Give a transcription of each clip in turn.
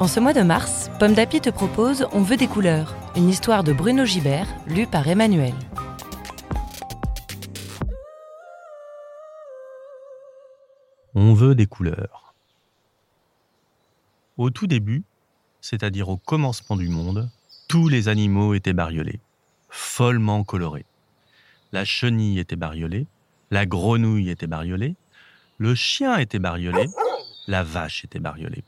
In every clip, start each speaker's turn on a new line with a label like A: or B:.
A: En ce mois de mars, Pomme d'Api te propose On veut des couleurs, une histoire de Bruno Gibert, lue par Emmanuel.
B: On veut des couleurs. Au tout début, c'est-à-dire au commencement du monde, tous les animaux étaient bariolés, follement colorés. La chenille était bariolée, la grenouille était bariolée, le chien était bariolé, la vache était bariolée.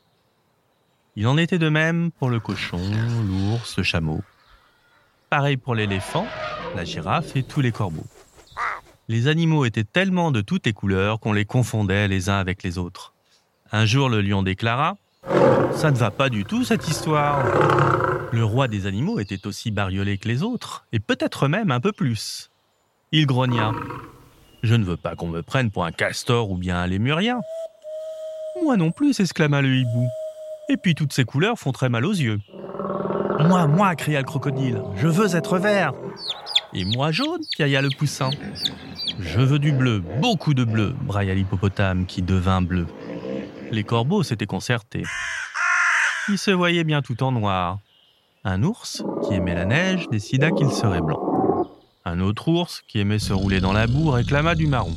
B: Il en était de même pour le cochon, l'ours, le chameau. Pareil pour l'éléphant, la girafe et tous les corbeaux. Les animaux étaient tellement de toutes les couleurs qu'on les confondait les uns avec les autres. Un jour, le lion déclara ⁇ Ça ne va pas du tout cette histoire !⁇ Le roi des animaux était aussi bariolé que les autres, et peut-être même un peu plus. Il grogna ⁇ Je ne veux pas qu'on me prenne pour un castor ou bien un lémurien. Moi non plus, s'exclama le hibou. Et puis toutes ces couleurs font très mal aux yeux. Moi, moi, cria le crocodile, je veux être vert. Et moi jaune, piailla le poussin. Je veux du bleu, beaucoup de bleu, brailla l'hippopotame qui devint bleu. Les corbeaux s'étaient concertés. Ils se voyaient bien tout en noir. Un ours, qui aimait la neige, décida qu'il serait blanc. Un autre ours, qui aimait se rouler dans la boue, réclama du marron.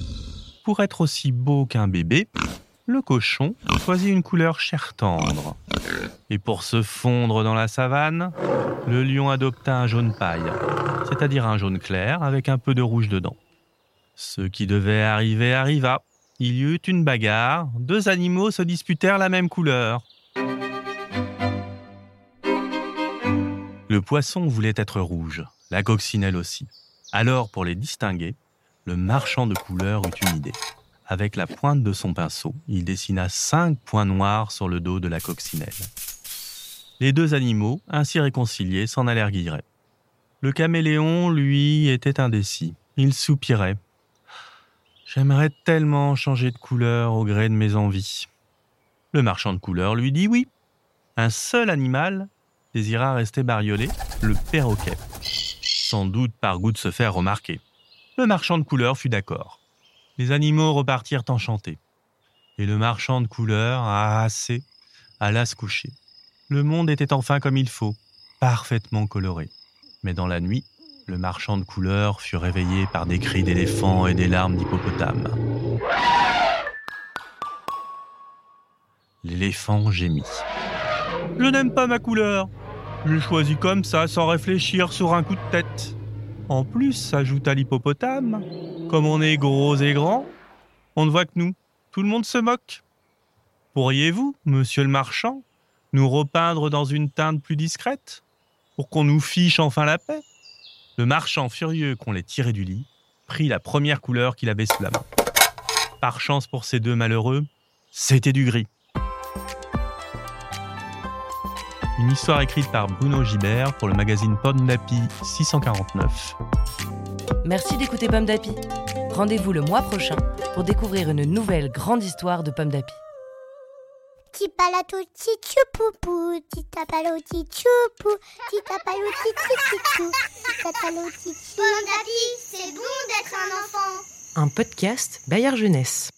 B: Pour être aussi beau qu'un bébé, le cochon choisit une couleur chair tendre. Et pour se fondre dans la savane, le lion adopta un jaune paille, c'est-à-dire un jaune clair avec un peu de rouge dedans. Ce qui devait arriver arriva. Il y eut une bagarre, deux animaux se disputèrent la même couleur. Le poisson voulait être rouge, la coccinelle aussi. Alors, pour les distinguer, le marchand de couleurs eut une idée. Avec la pointe de son pinceau, il dessina cinq points noirs sur le dos de la coccinelle. Les deux animaux, ainsi réconciliés, s'en allèrent. Le caméléon, lui, était indécis. Il soupirait. J'aimerais tellement changer de couleur au gré de mes envies. Le marchand de couleurs lui dit oui. Un seul animal désira rester bariolé, le perroquet. Sans doute par goût de se faire remarquer. Le marchand de couleurs fut d'accord. Les animaux repartirent enchantés. Et le marchand de couleurs, assez, alla se coucher. Le monde était enfin comme il faut, parfaitement coloré. Mais dans la nuit, le marchand de couleurs fut réveillé par des cris d'éléphants et des larmes d'hippopotame. L'éléphant gémit. Je n'aime pas ma couleur. Je choisis comme ça, sans réfléchir, sur un coup de tête. En plus, ajouta l'hippopotame, comme on est gros et grand, on ne voit que nous. Tout le monde se moque. Pourriez-vous, monsieur le marchand, nous repeindre dans une teinte plus discrète Pour qu'on nous fiche enfin la paix? Le marchand, furieux qu'on l'ait tiré du lit, prit la première couleur qu'il avait sous la main. Par chance pour ces deux malheureux, c'était du gris. Une histoire écrite par Bruno Gibert pour le magazine Pomme d'Api 649.
A: Merci d'écouter Pomme d'Api. Rendez-vous le mois prochain pour découvrir une nouvelle grande histoire de Pomme d'Api.
C: Petit palato, petit poupou. Petit tapalo, petit choupou. Petit tapalo, petit chou. Petit tapalo, petit
D: Pomme d'Api, c'est bon d'être un enfant.
A: Un podcast Bayard Jeunesse.